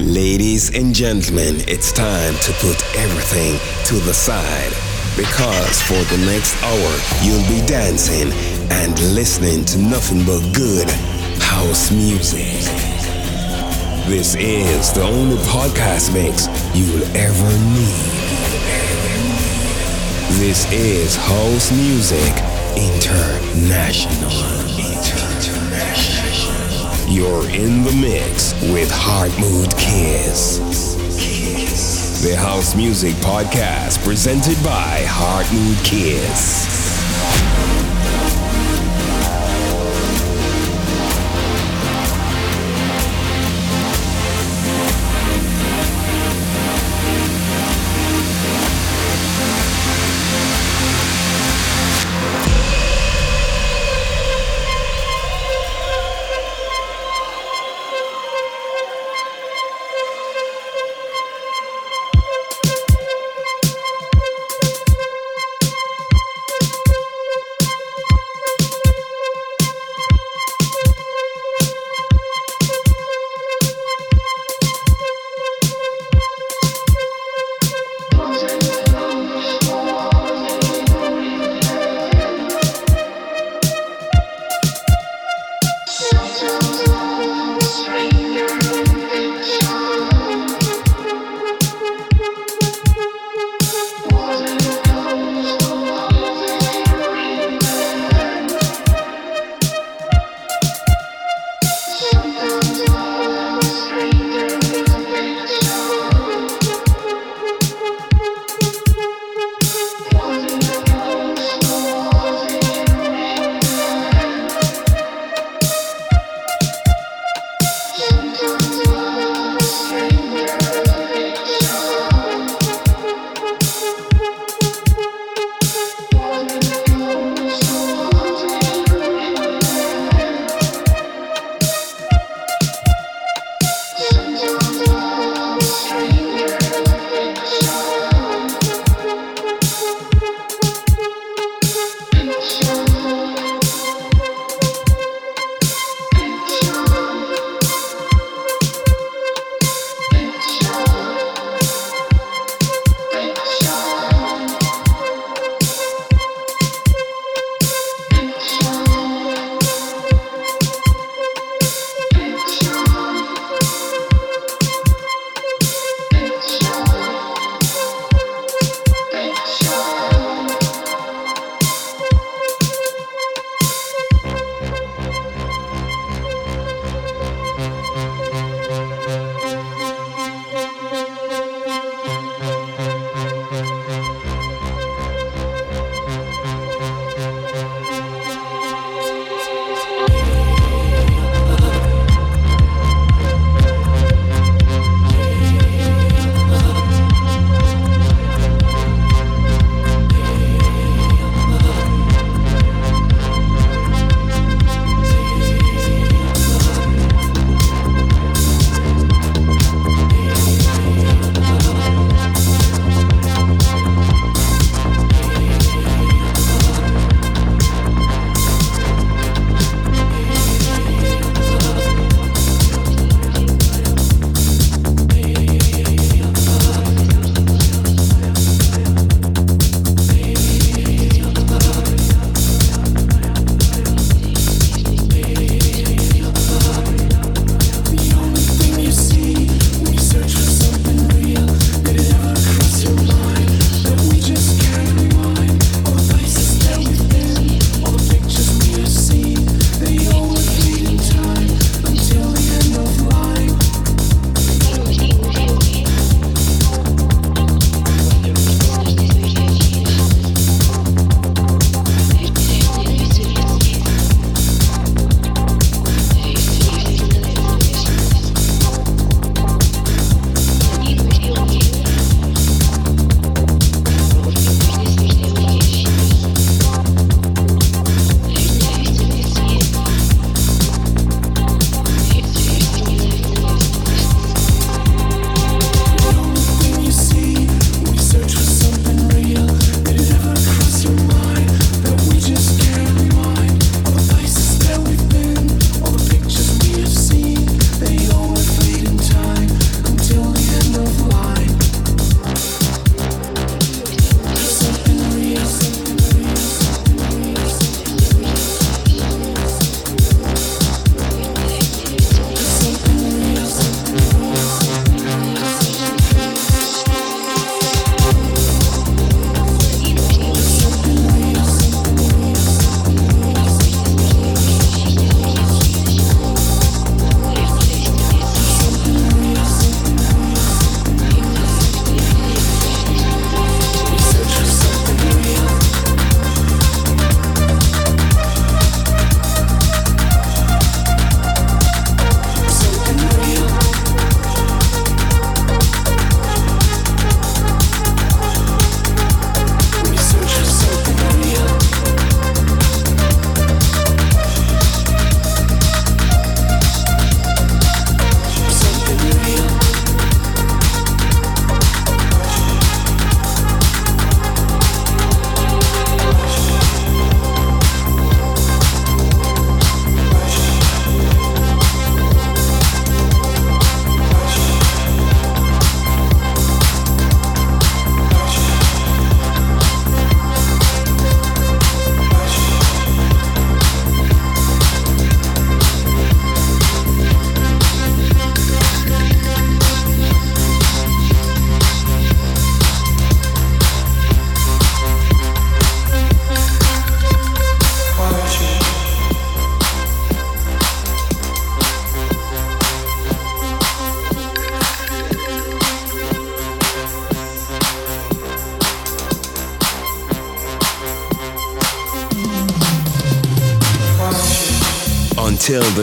Ladies and gentlemen, it's time to put everything to the side because for the next hour you'll be dancing and listening to nothing but good house music. This is the only podcast mix you'll ever need. This is House Music International. You're in the mix with Heart Mood Kiss. The House Music Podcast presented by Heart Mood Kiss.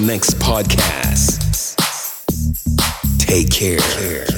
Next podcast, take care. Enjoy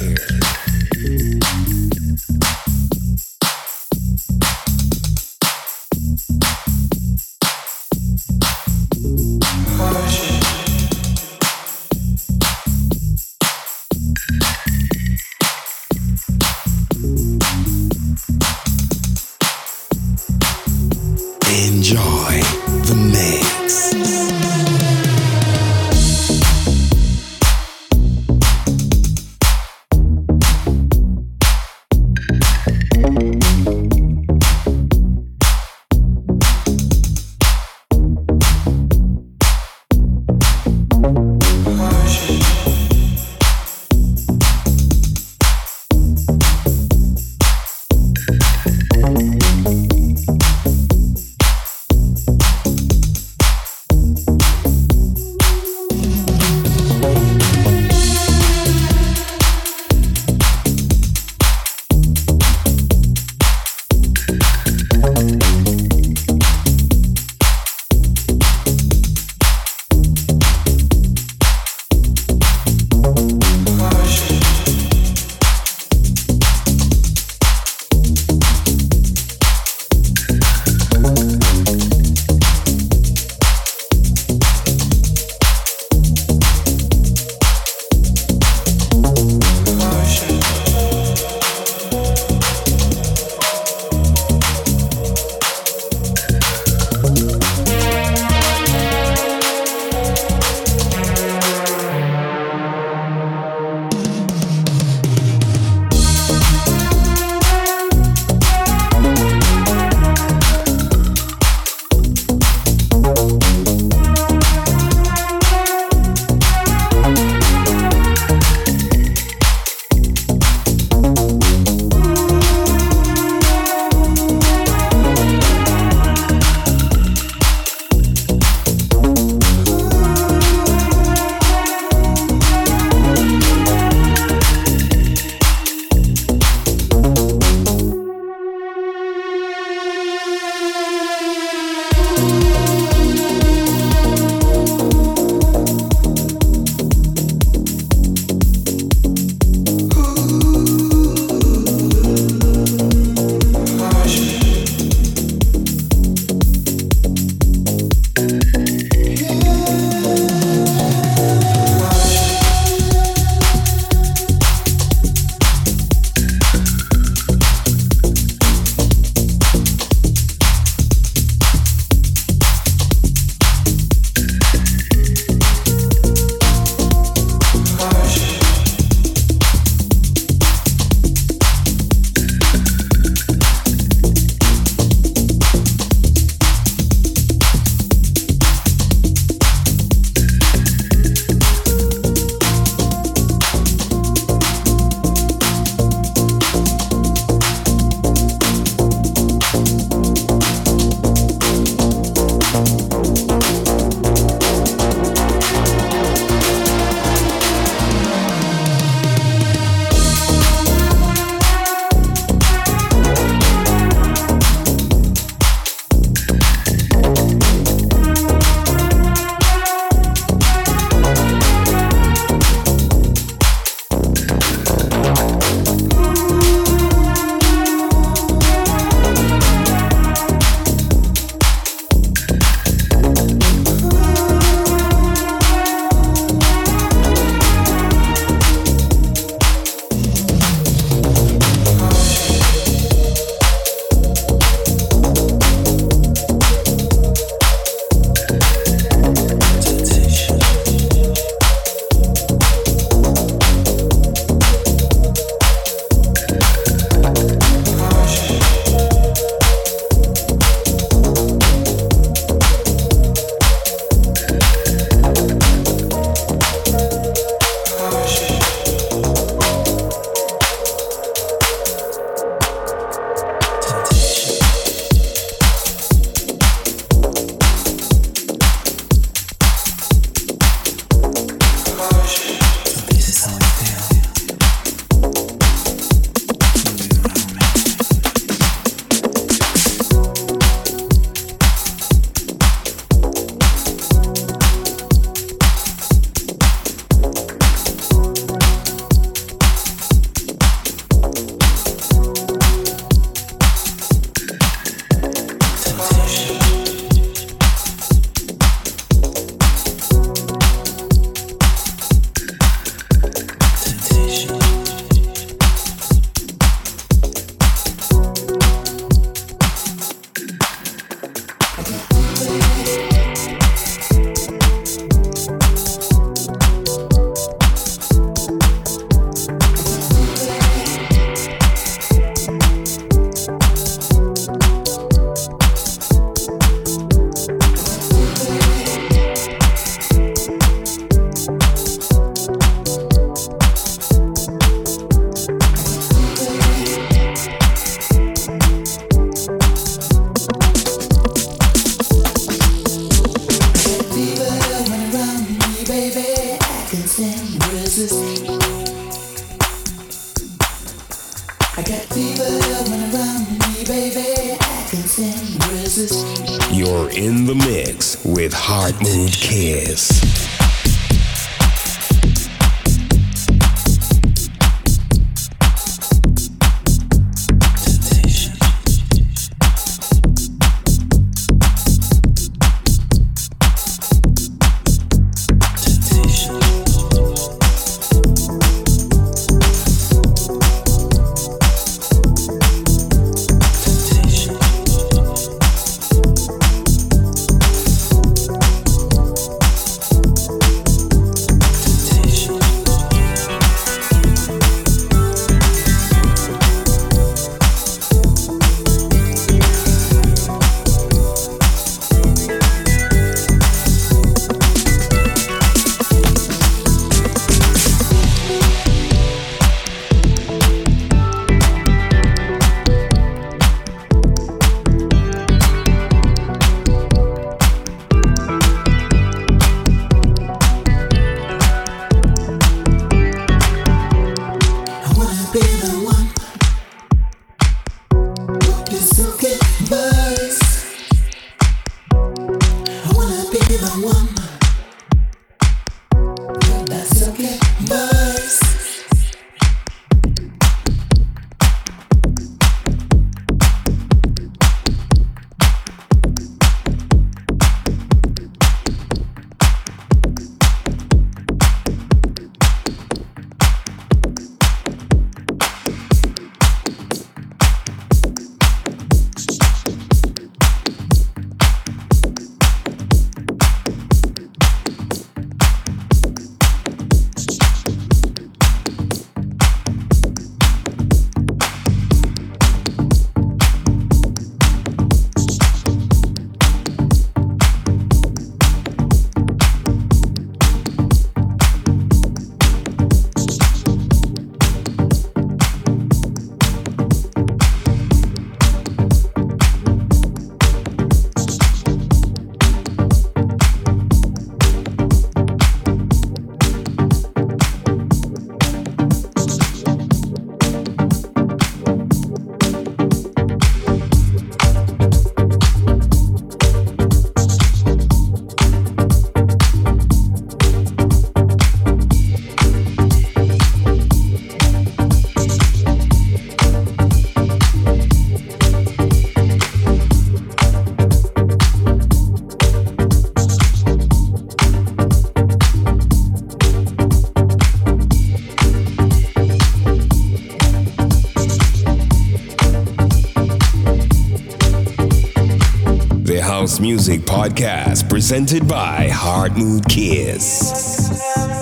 Music Podcast presented by Heart Mood Kiss.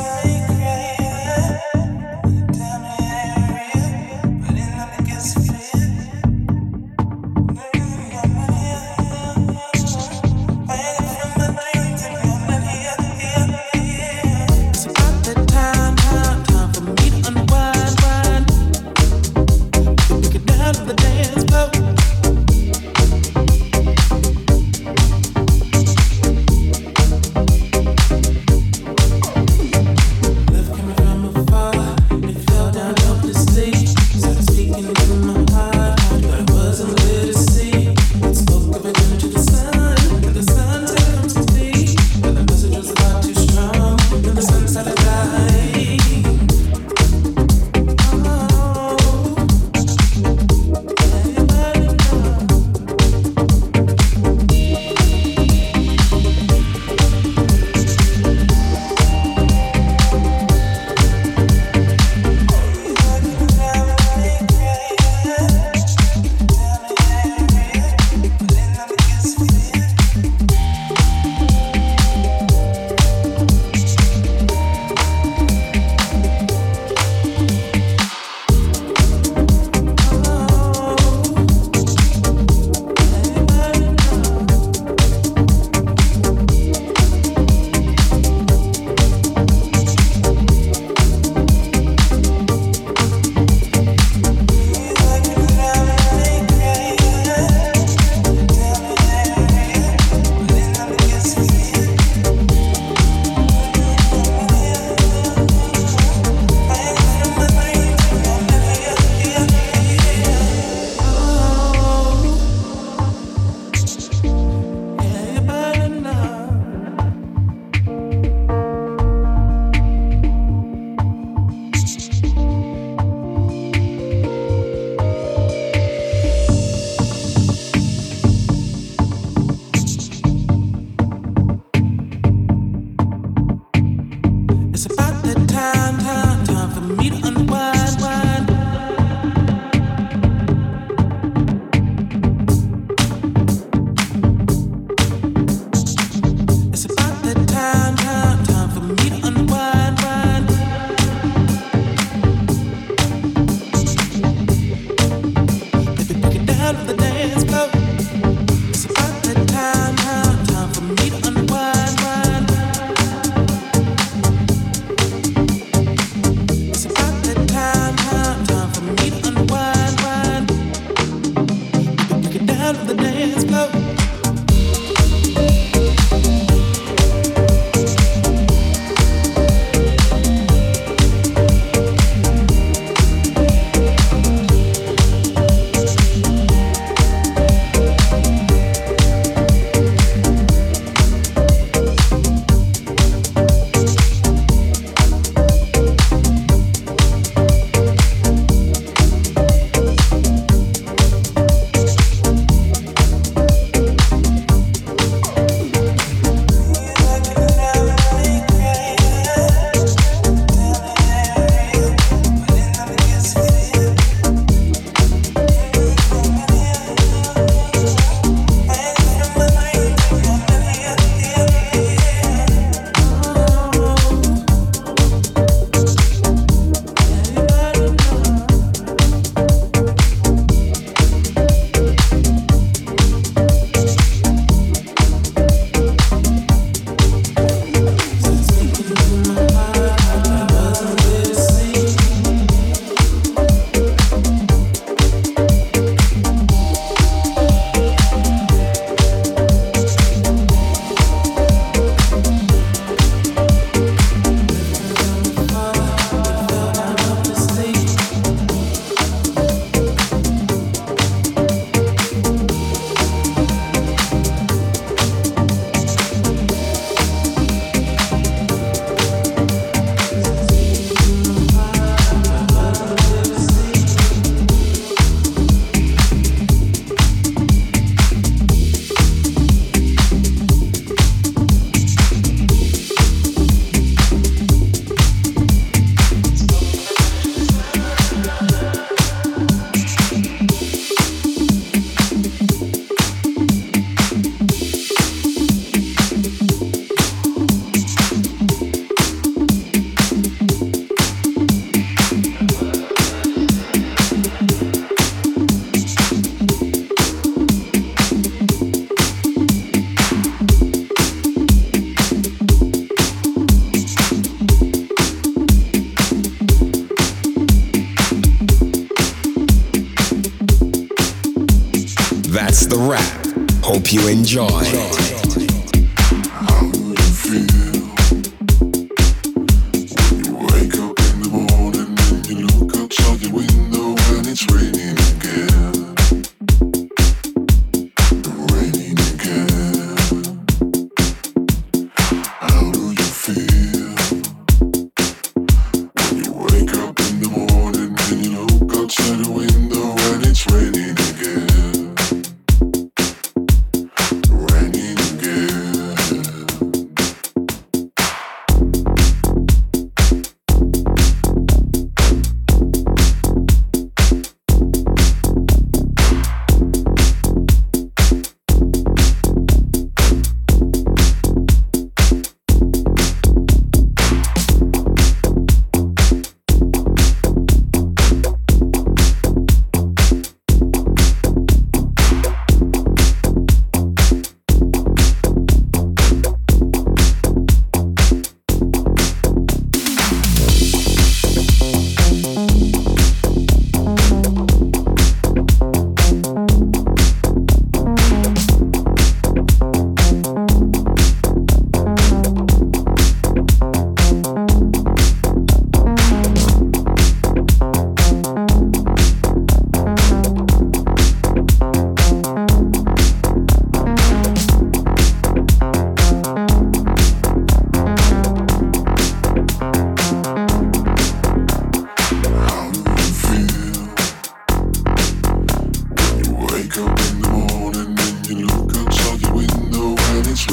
Rap. Hope you enjoy.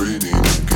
raining again.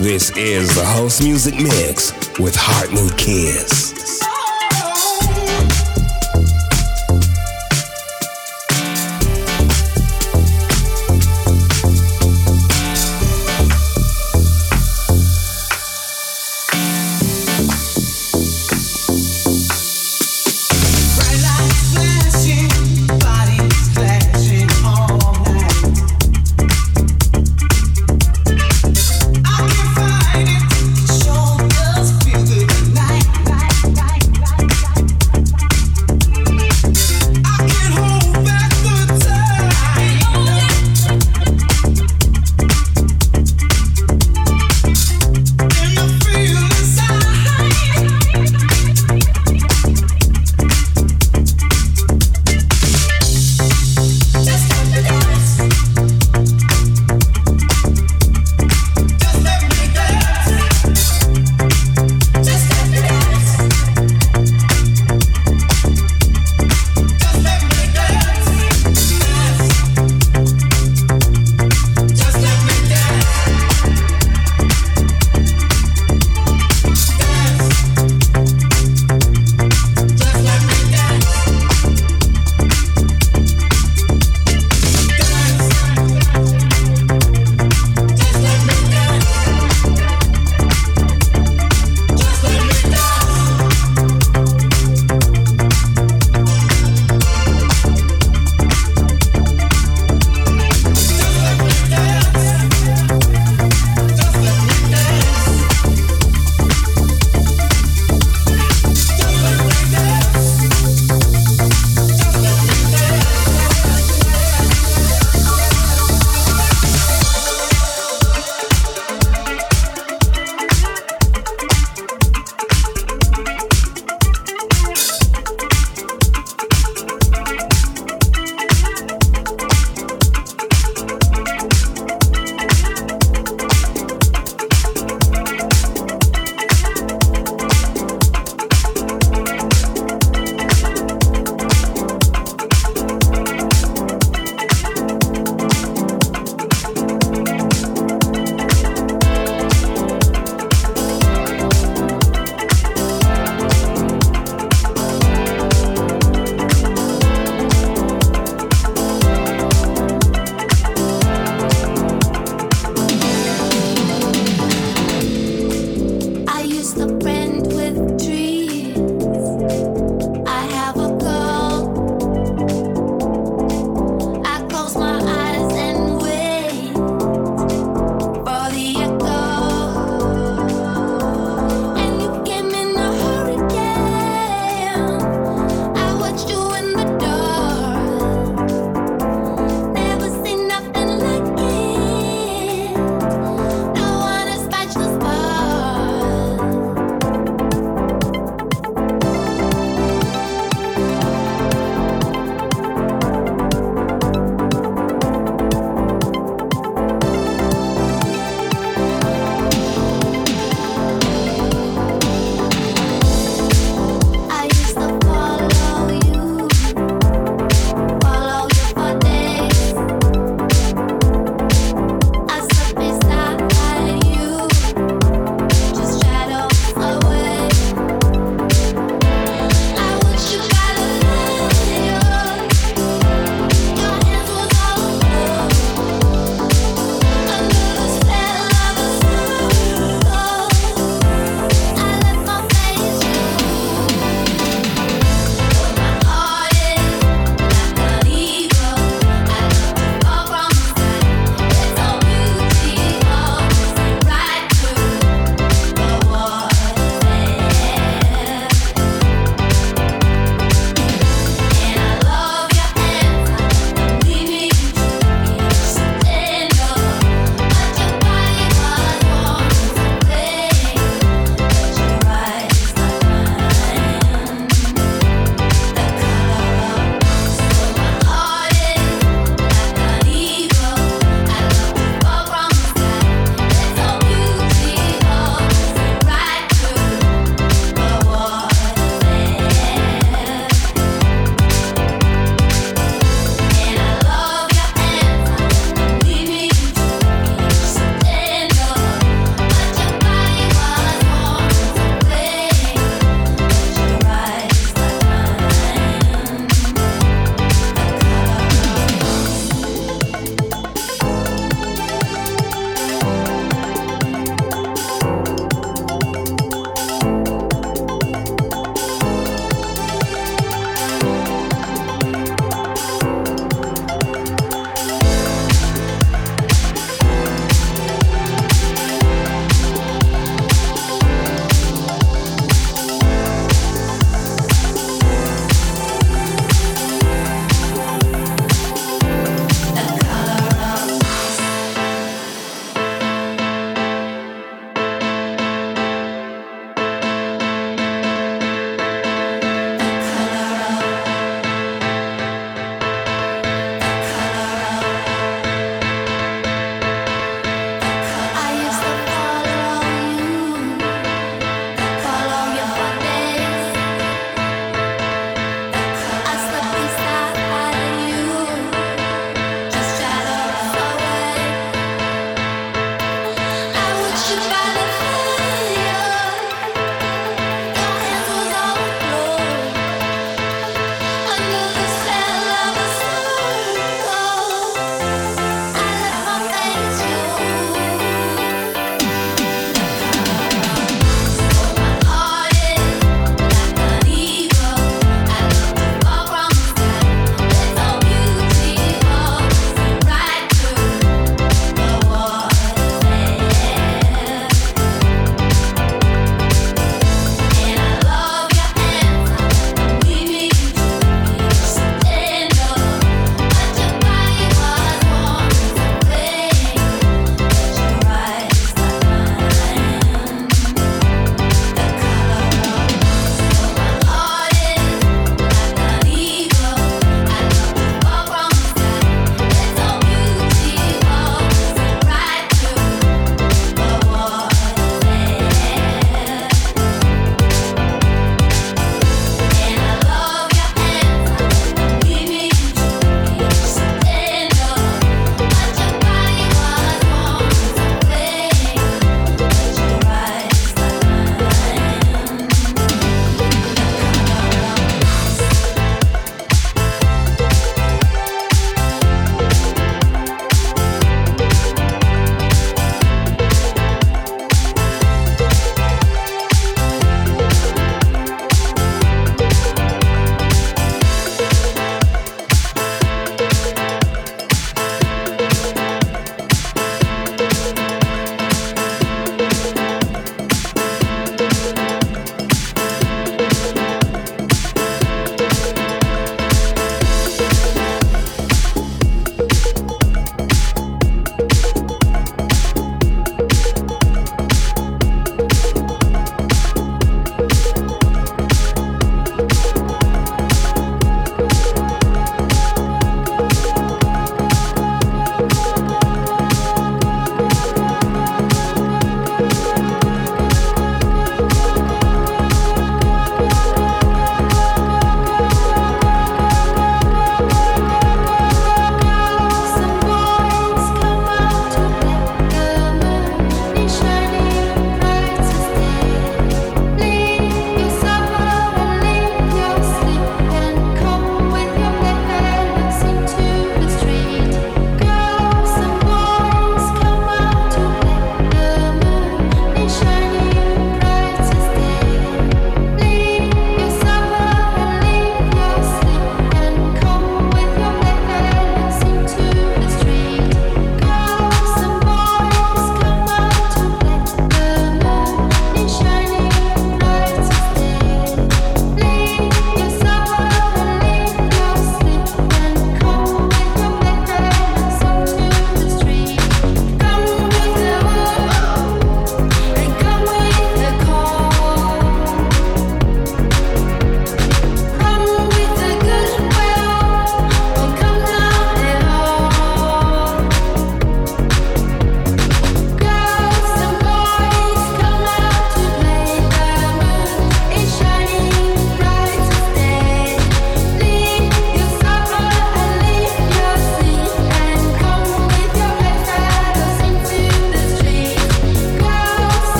This is the House Music Mix with Heart Mood Kiss.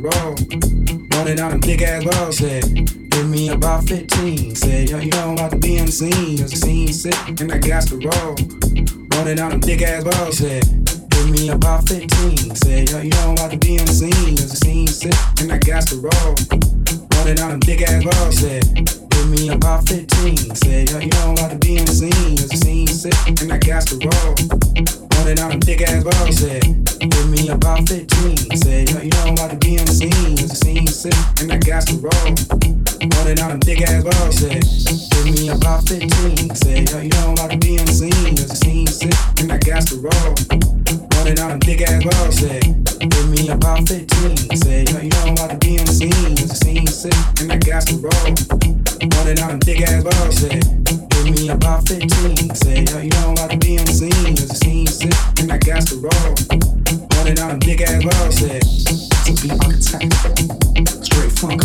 Roll. Rolling down them big ass balls, said, give me about 15. Said, yo, you know I'm about to be on the scene. Cause the scene sick, and I got to roll. Rolling down them big ass balls, said, give me about 15. Said, yo, you know I'm about to be on the scene. Cause the scene sick, and I got to roll. Rolling down them big ass balls, said, hit me about 15. Said, yo, you I'm about to be on the scene. Cause the scene sick, and I got to roll. Rolling down them big ass balls, said, give me about 15. Said, yo, you I'm about to be on the scene. Cause the scene sick, and I got to roll. Rolling down them big ass balls, said, hit me about 15. Said, yo, you know I'm about to be on the scene. Cause the scene sick, and I got to roll. Rolling down them big ass balls, said, hit me about 15. Said, yo, you know I'm about to be on the scene. Cause the scene sick, and I got to roll. Rolling down them big ass balls, said, hit me about 15. Said, yo, you know I'm about to be on the scene. Cause the scene sick, and I got to roll. Rolling down them big ass balls, said, to be architect, straight funk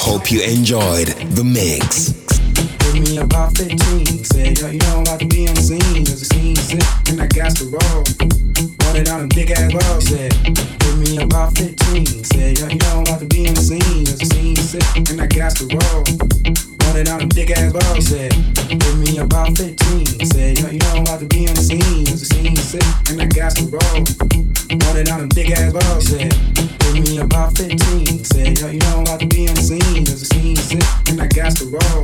Hope you enjoyed the mix. Hit me about 15. Said, yo, you know I'm about to the. Cause the scene sick, and I got to roll. Rolling down them big ass balls. Said, hit me about 15. Said, yo, you know I'm to be on the scene. Cause the scene sick, and I got the roll. Rolling down them big ass balls. Said, hit me about 15. Said, yo, you know I'm about to be on the scene. Cause the scene sick, and I got to roll. Rolling down them big ass balls. Said, hit me about 15. Said, yo, you know I'm about to be on the scene. Cause the scene sick, and I got to roll.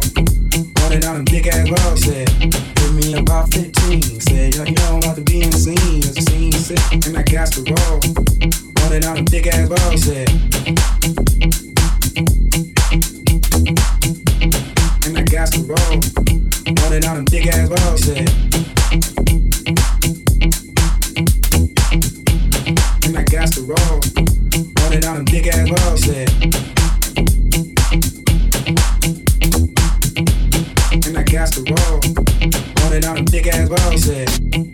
Running down them big ass balls, said, hit me about 15. Said, yo, you know I'm about to be in the scene. Cause the scene sick, and I got to roll. Running down them big ass balls, said, and I got to roll. Running down them big ass balls, said, and I got to roll. Running down them big ass balls, said, and I got to roll. Running them big ass balls, said.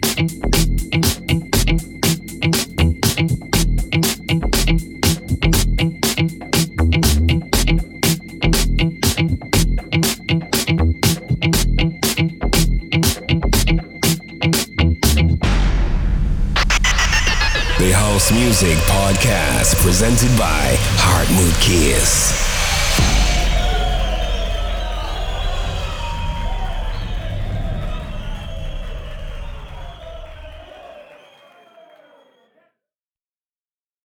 Podcast presented by Heart Kiss.